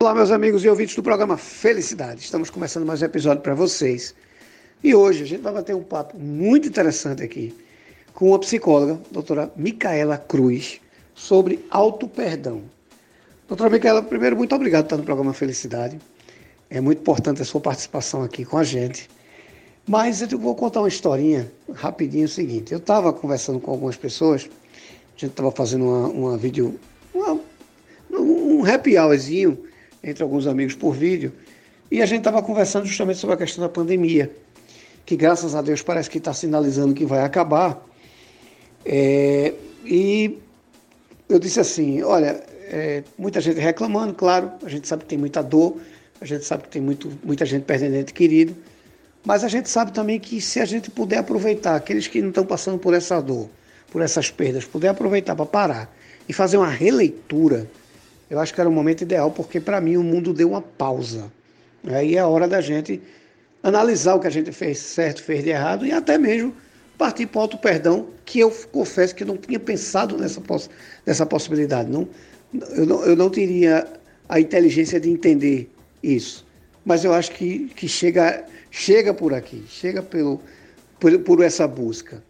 Olá, meus amigos e ouvintes do programa Felicidade. Estamos começando mais um episódio para vocês. E hoje a gente vai bater um papo muito interessante aqui com a psicóloga, doutora Micaela Cruz, sobre auto-perdão. Doutora Micaela, primeiro, muito obrigado por estar no programa Felicidade. É muito importante a sua participação aqui com a gente. Mas eu vou contar uma historinha rapidinho o seguinte. Eu estava conversando com algumas pessoas, a gente estava fazendo uma, uma vídeo, uma, um happy hourzinho entre alguns amigos por vídeo, e a gente estava conversando justamente sobre a questão da pandemia, que graças a Deus parece que está sinalizando que vai acabar. É, e eu disse assim: olha, é, muita gente reclamando, claro, a gente sabe que tem muita dor, a gente sabe que tem muito, muita gente perdendo ente querido, mas a gente sabe também que se a gente puder aproveitar, aqueles que não estão passando por essa dor, por essas perdas, puder aproveitar para parar e fazer uma releitura eu acho que era o momento ideal, porque para mim o mundo deu uma pausa. Aí é a hora da gente analisar o que a gente fez certo, fez de errado e até mesmo partir para o auto-perdão, que eu confesso que não tinha pensado nessa, poss nessa possibilidade. Não, eu, não, eu não teria a inteligência de entender isso. Mas eu acho que, que chega, chega por aqui, chega pelo, por, por essa busca.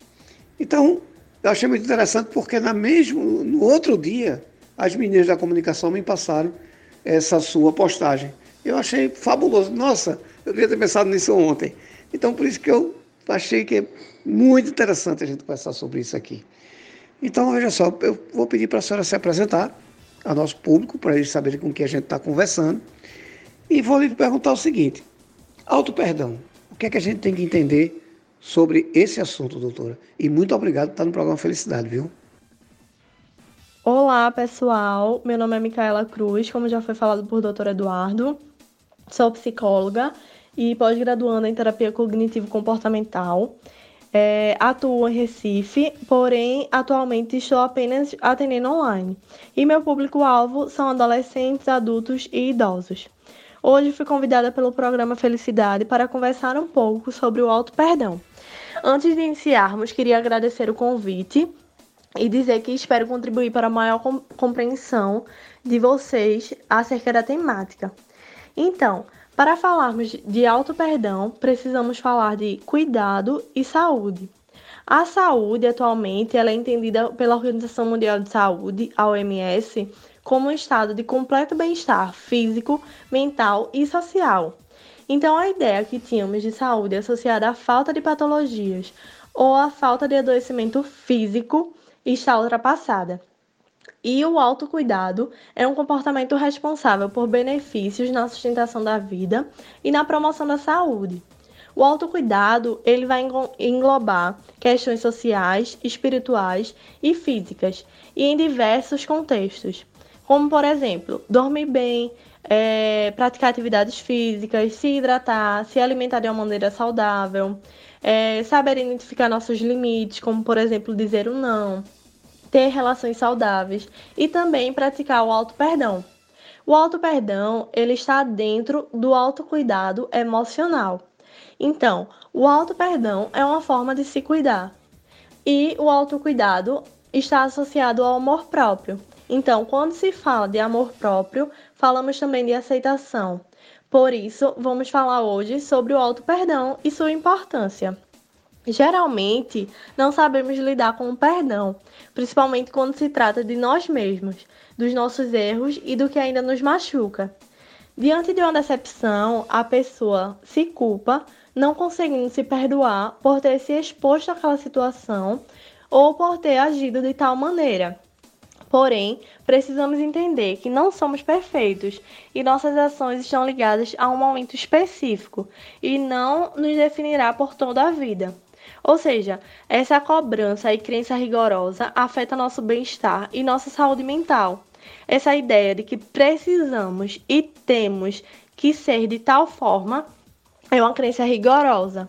Então, eu achei muito interessante porque na mesmo, no outro dia as meninas da comunicação me passaram essa sua postagem. Eu achei fabuloso. Nossa, eu devia ter pensado nisso ontem. Então, por isso que eu achei que é muito interessante a gente conversar sobre isso aqui. Então, veja só, eu vou pedir para a senhora se apresentar ao nosso público, para eles saberem com quem a gente está conversando. E vou lhe perguntar o seguinte: auto-perdão. O que é que a gente tem que entender sobre esse assunto, doutora? E muito obrigado por estar no programa Felicidade, viu? Olá, pessoal. Meu nome é Micaela Cruz, como já foi falado por Dr. Eduardo. Sou psicóloga e pós-graduanda em terapia cognitivo-comportamental. É, atuo em Recife, porém atualmente estou apenas atendendo online. E meu público-alvo são adolescentes, adultos e idosos. Hoje fui convidada pelo programa Felicidade para conversar um pouco sobre o auto-perdão. Antes de iniciarmos, queria agradecer o convite e dizer que espero contribuir para a maior compreensão de vocês acerca da temática. Então, para falarmos de auto-perdão, precisamos falar de cuidado e saúde. A saúde, atualmente, ela é entendida pela Organização Mundial de Saúde, a OMS, como um estado de completo bem-estar físico, mental e social. Então, a ideia que tínhamos de saúde associada à falta de patologias ou à falta de adoecimento físico está ultrapassada. E o autocuidado é um comportamento responsável por benefícios na sustentação da vida e na promoção da saúde. O autocuidado ele vai englobar questões sociais, espirituais e físicas, e em diversos contextos, como por exemplo, dormir bem, é, praticar atividades físicas, se hidratar, se alimentar de uma maneira saudável, é, saber identificar nossos limites, como por exemplo dizer o um não, ter relações saudáveis e também praticar o auto-perdão. O auto-perdão, ele está dentro do autocuidado emocional. Então, o auto-perdão é uma forma de se cuidar. E o autocuidado está associado ao amor próprio. Então, quando se fala de amor próprio, falamos também de aceitação. Por isso, vamos falar hoje sobre o auto-perdão e sua importância. Geralmente, não sabemos lidar com o perdão, principalmente quando se trata de nós mesmos, dos nossos erros e do que ainda nos machuca. Diante de uma decepção, a pessoa se culpa, não conseguindo se perdoar por ter se exposto àquela situação ou por ter agido de tal maneira. Porém, precisamos entender que não somos perfeitos e nossas ações estão ligadas a um momento específico e não nos definirá por toda a vida. Ou seja, essa cobrança e crença rigorosa afeta nosso bem-estar e nossa saúde mental. Essa ideia de que precisamos e temos que ser de tal forma é uma crença rigorosa.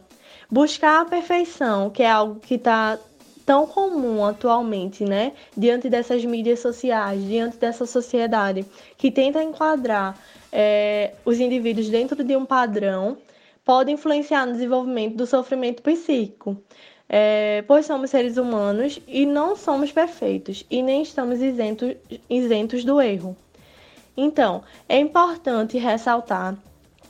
Buscar a perfeição, que é algo que está tão comum atualmente, né? Diante dessas mídias sociais, diante dessa sociedade que tenta enquadrar é, os indivíduos dentro de um padrão pode influenciar no desenvolvimento do sofrimento psíquico, é, pois somos seres humanos e não somos perfeitos e nem estamos isentos, isentos do erro. Então, é importante ressaltar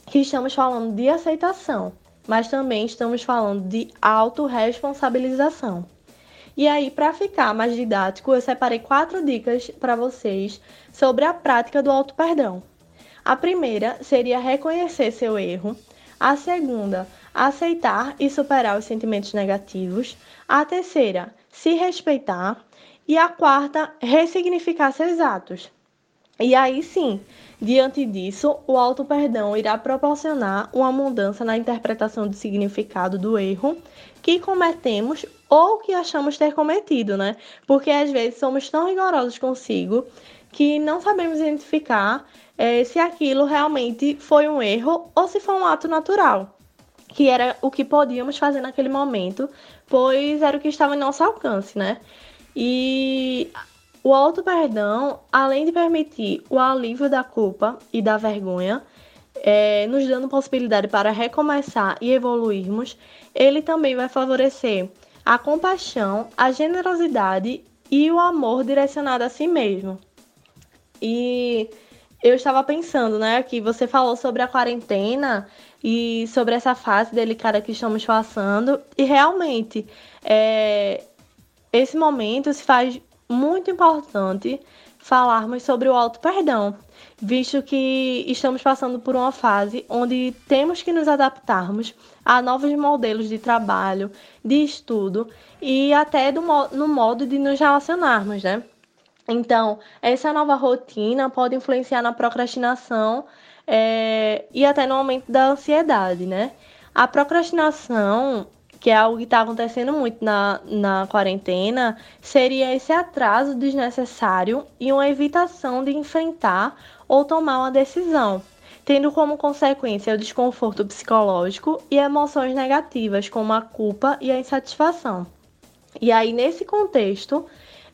que estamos falando de aceitação, mas também estamos falando de autorresponsabilização. E aí, para ficar mais didático, eu separei quatro dicas para vocês sobre a prática do auto-perdão. A primeira seria reconhecer seu erro. A segunda, aceitar e superar os sentimentos negativos. A terceira, se respeitar. E a quarta, ressignificar seus atos. E aí sim, diante disso, o auto-perdão irá proporcionar uma mudança na interpretação do significado do erro que cometemos ou que achamos ter cometido, né? Porque às vezes somos tão rigorosos consigo que não sabemos identificar é, se aquilo realmente foi um erro ou se foi um ato natural, que era o que podíamos fazer naquele momento, pois era o que estava em nosso alcance, né? E o auto-perdão, além de permitir o alívio da culpa e da vergonha, é, nos dando possibilidade para recomeçar e evoluirmos, ele também vai favorecer a compaixão, a generosidade e o amor direcionado a si mesmo. E eu estava pensando, né, que você falou sobre a quarentena e sobre essa fase delicada que estamos passando, e realmente é, esse momento se faz muito importante falarmos sobre o auto perdão, visto que estamos passando por uma fase onde temos que nos adaptarmos a novos modelos de trabalho, de estudo e até do, no modo de nos relacionarmos, né? Então, essa nova rotina pode influenciar na procrastinação é, e até no aumento da ansiedade, né? A procrastinação que é algo que está acontecendo muito na, na quarentena, seria esse atraso desnecessário e uma evitação de enfrentar ou tomar uma decisão, tendo como consequência o desconforto psicológico e emoções negativas, como a culpa e a insatisfação. E aí, nesse contexto,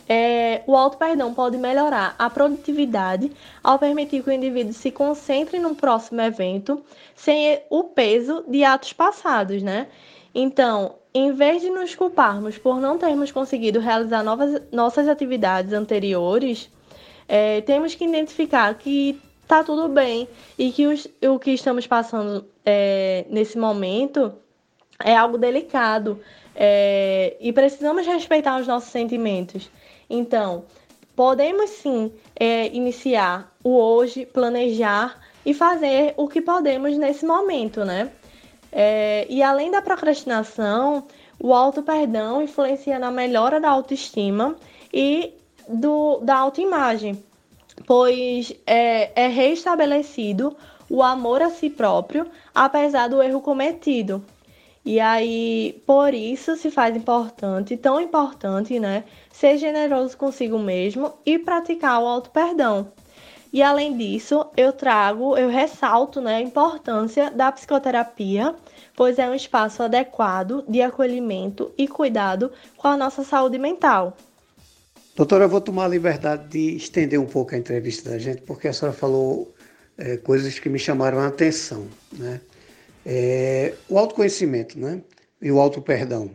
é, o auto-perdão pode melhorar a produtividade ao permitir que o indivíduo se concentre no próximo evento sem o peso de atos passados, né? Então, em vez de nos culparmos por não termos conseguido realizar novas, nossas atividades anteriores, é, temos que identificar que está tudo bem e que os, o que estamos passando é, nesse momento é algo delicado é, e precisamos respeitar os nossos sentimentos. Então, podemos sim é, iniciar o hoje, planejar e fazer o que podemos nesse momento, né? É, e além da procrastinação, o auto-perdão influencia na melhora da autoestima e do, da autoimagem, pois é, é restabelecido o amor a si próprio, apesar do erro cometido. E aí, por isso se faz importante, tão importante, né, ser generoso consigo mesmo e praticar o auto-perdão. E além disso, eu trago, eu ressalto né, a importância da psicoterapia, pois é um espaço adequado de acolhimento e cuidado com a nossa saúde mental. Doutora, eu vou tomar a liberdade de estender um pouco a entrevista da gente, porque a senhora falou é, coisas que me chamaram a atenção. Né? É, o autoconhecimento né? e o auto-perdão,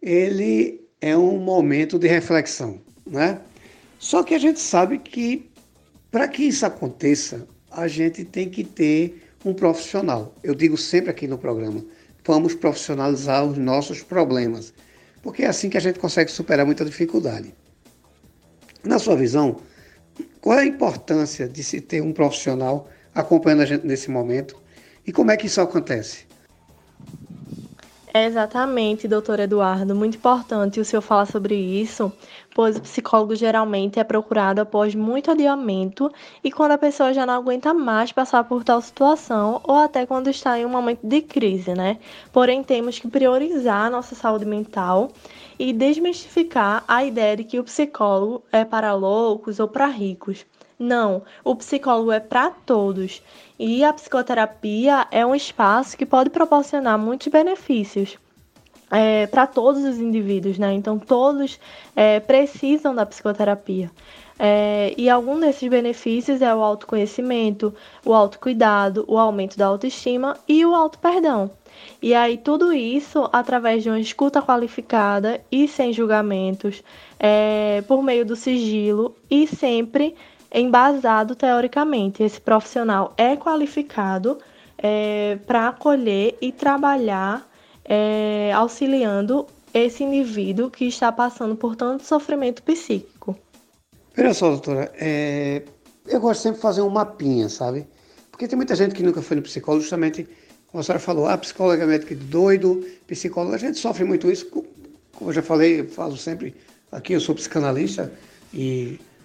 ele é um momento de reflexão. Né? Só que a gente sabe que para que isso aconteça, a gente tem que ter um profissional. Eu digo sempre aqui no programa: vamos profissionalizar os nossos problemas, porque é assim que a gente consegue superar muita dificuldade. Na sua visão, qual é a importância de se ter um profissional acompanhando a gente nesse momento e como é que isso acontece? É exatamente, doutor Eduardo. Muito importante o senhor falar sobre isso, pois o psicólogo geralmente é procurado após muito adiamento e quando a pessoa já não aguenta mais passar por tal situação ou até quando está em um momento de crise, né? Porém, temos que priorizar a nossa saúde mental e desmistificar a ideia de que o psicólogo é para loucos ou para ricos. Não, o psicólogo é para todos e a psicoterapia é um espaço que pode proporcionar muitos benefícios. É, para todos os indivíduos, né? Então, todos é, precisam da psicoterapia. É, e algum desses benefícios é o autoconhecimento, o autocuidado, o aumento da autoestima e o auto-perdão. E aí, tudo isso através de uma escuta qualificada e sem julgamentos, é, por meio do sigilo e sempre embasado teoricamente. Esse profissional é qualificado é, para acolher e trabalhar é, auxiliando esse indivíduo que está passando por tanto sofrimento psíquico. Olha só, doutora, é, eu gosto sempre de fazer um mapinha, sabe? Porque tem muita gente que nunca foi no psicólogo, justamente, como a senhora falou, ah, psicólogo é médico doido, psicólogo, a gente sofre muito isso, como eu já falei, eu falo sempre, aqui eu sou psicanalista e, e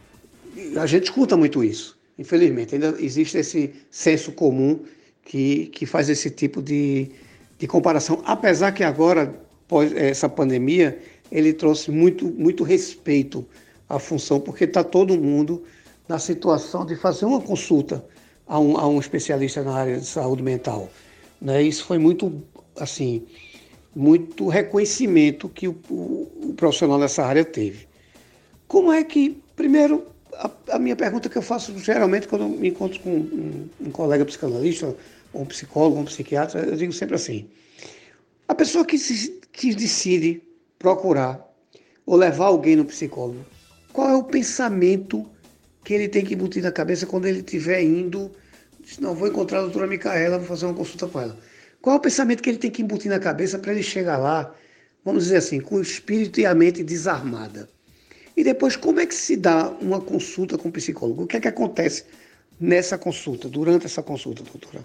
a gente escuta muito isso, infelizmente. Ainda existe esse senso comum que, que faz esse tipo de, de comparação, apesar que agora, após essa pandemia, ele trouxe muito, muito respeito à função, porque está todo mundo na situação de fazer uma consulta a um, a um especialista na área de saúde mental. Né? Isso foi muito, assim, muito reconhecimento que o, o, o profissional nessa área teve. Como é que, primeiro, a, a, minha pergunta que eu faço geralmente quando me encontro com um, um colega psicanalista, ou um psicólogo, ou um psiquiatra, eu digo sempre assim: a pessoa que, se, que decide procurar ou levar alguém no psicólogo, qual é o pensamento que ele tem que botar na cabeça quando ele estiver indo? Não, vou encontrar a doutora Micaela, vou fazer uma consulta com ela. Qual é o pensamento que ele tem que embutir na cabeça para ele chegar lá, vamos dizer assim, com o espírito e a mente desarmada? E depois, como é que se dá uma consulta com o psicólogo? O que é que acontece nessa consulta, durante essa consulta, doutora?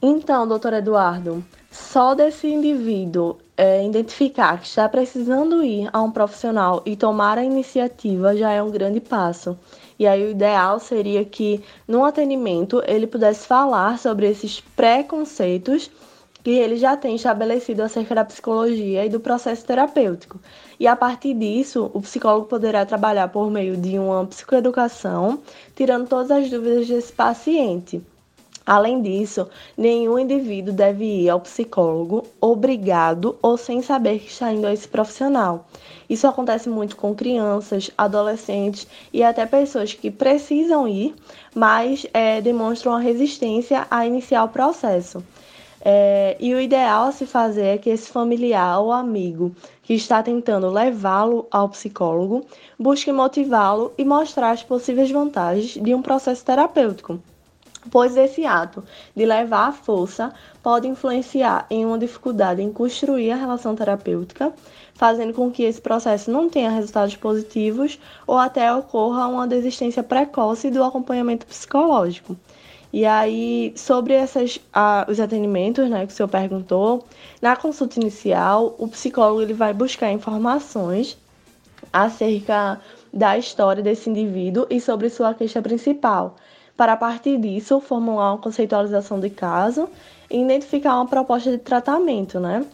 Então, doutor Eduardo, só desse indivíduo é, identificar que está precisando ir a um profissional e tomar a iniciativa já é um grande passo. E aí o ideal seria que no atendimento ele pudesse falar sobre esses preconceitos que ele já tem estabelecido acerca da psicologia e do processo terapêutico. E a partir disso, o psicólogo poderá trabalhar por meio de uma psicoeducação, tirando todas as dúvidas desse paciente. Além disso, nenhum indivíduo deve ir ao psicólogo obrigado ou sem saber que está indo a esse profissional. Isso acontece muito com crianças, adolescentes e até pessoas que precisam ir, mas é, demonstram a resistência a iniciar o processo. É, e o ideal a se fazer é que esse familiar ou amigo que está tentando levá-lo ao psicólogo busque motivá-lo e mostrar as possíveis vantagens de um processo terapêutico pois esse ato de levar a força pode influenciar em uma dificuldade em construir a relação terapêutica, fazendo com que esse processo não tenha resultados positivos ou até ocorra uma desistência precoce do acompanhamento psicológico. E aí, sobre essas, os atendimentos né, que o senhor perguntou, na consulta inicial, o psicólogo ele vai buscar informações acerca da história desse indivíduo e sobre sua queixa principal, para a partir disso formular uma conceitualização de caso e identificar uma proposta de tratamento, né?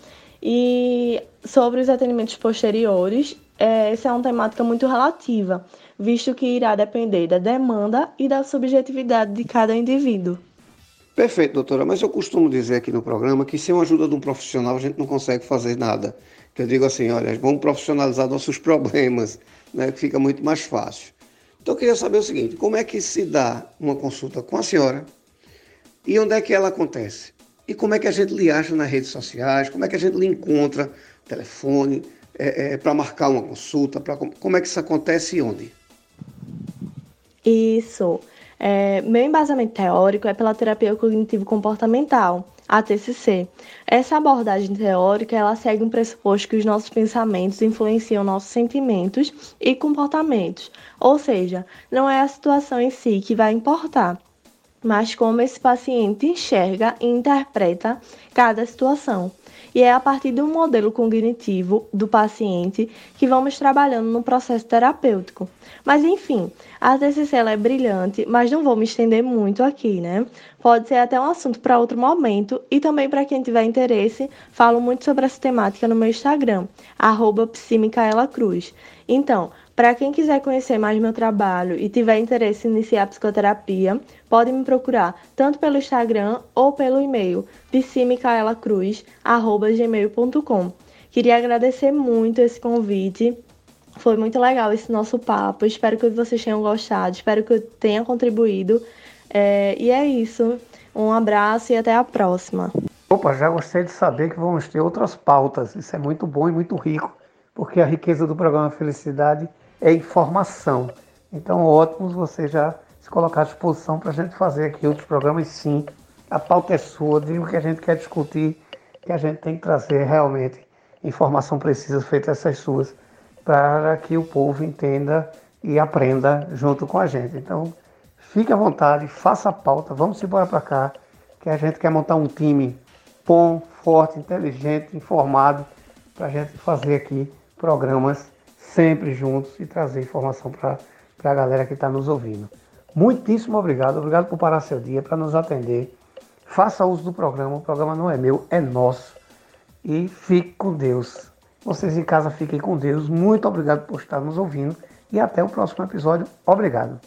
E sobre os atendimentos posteriores, é, essa é uma temática muito relativa, visto que irá depender da demanda e da subjetividade de cada indivíduo. Perfeito, doutora, mas eu costumo dizer aqui no programa que sem a ajuda de um profissional a gente não consegue fazer nada. Eu digo assim, olha, vamos profissionalizar nossos problemas, né, que fica muito mais fácil. Então eu queria saber o seguinte: como é que se dá uma consulta com a senhora e onde é que ela acontece? E como é que a gente lhe acha nas redes sociais? Como é que a gente lhe encontra? Telefone, é, é, para marcar uma consulta? Pra, como é que isso acontece e onde? Isso. É, meu embasamento teórico é pela terapia cognitivo-comportamental a TCC. Essa abordagem teórica ela segue um pressuposto que os nossos pensamentos influenciam nossos sentimentos e comportamentos, ou seja, não é a situação em si que vai importar, mas como esse paciente enxerga e interpreta cada situação. E é a partir do modelo cognitivo do paciente que vamos trabalhando no processo terapêutico. Mas enfim, a TCC é brilhante, mas não vou me estender muito aqui, né? Pode ser até um assunto para outro momento e também para quem tiver interesse, falo muito sobre essa temática no meu Instagram, arroba Cruz. Então, para quem quiser conhecer mais meu trabalho e tiver interesse em iniciar psicoterapia, pode me procurar tanto pelo Instagram ou pelo e-mail psimicaelacruz@gmail.com. Queria agradecer muito esse convite. Foi muito legal esse nosso papo. Espero que vocês tenham gostado. Espero que eu tenha contribuído. É, e é isso. Um abraço e até a próxima. Opa, já gostei de saber que vamos ter outras pautas. Isso é muito bom e muito rico, porque a riqueza do programa Felicidade é informação. Então, ótimos você já se colocar à disposição para a gente fazer aqui outros programas, sim. A pauta é sua, diga o que a gente quer discutir, que a gente tem que trazer realmente informação precisa feita essas suas, para que o povo entenda e aprenda junto com a gente. Então, fique à vontade, faça a pauta, vamos embora para cá, que a gente quer montar um time bom, forte, inteligente, informado, para a gente fazer aqui programas sempre juntos e trazer informação para a galera que está nos ouvindo. Muitíssimo obrigado, obrigado por parar seu dia para nos atender. Faça uso do programa, o programa não é meu, é nosso. E fique com Deus. Vocês em casa fiquem com Deus. Muito obrigado por estar nos ouvindo e até o próximo episódio. Obrigado.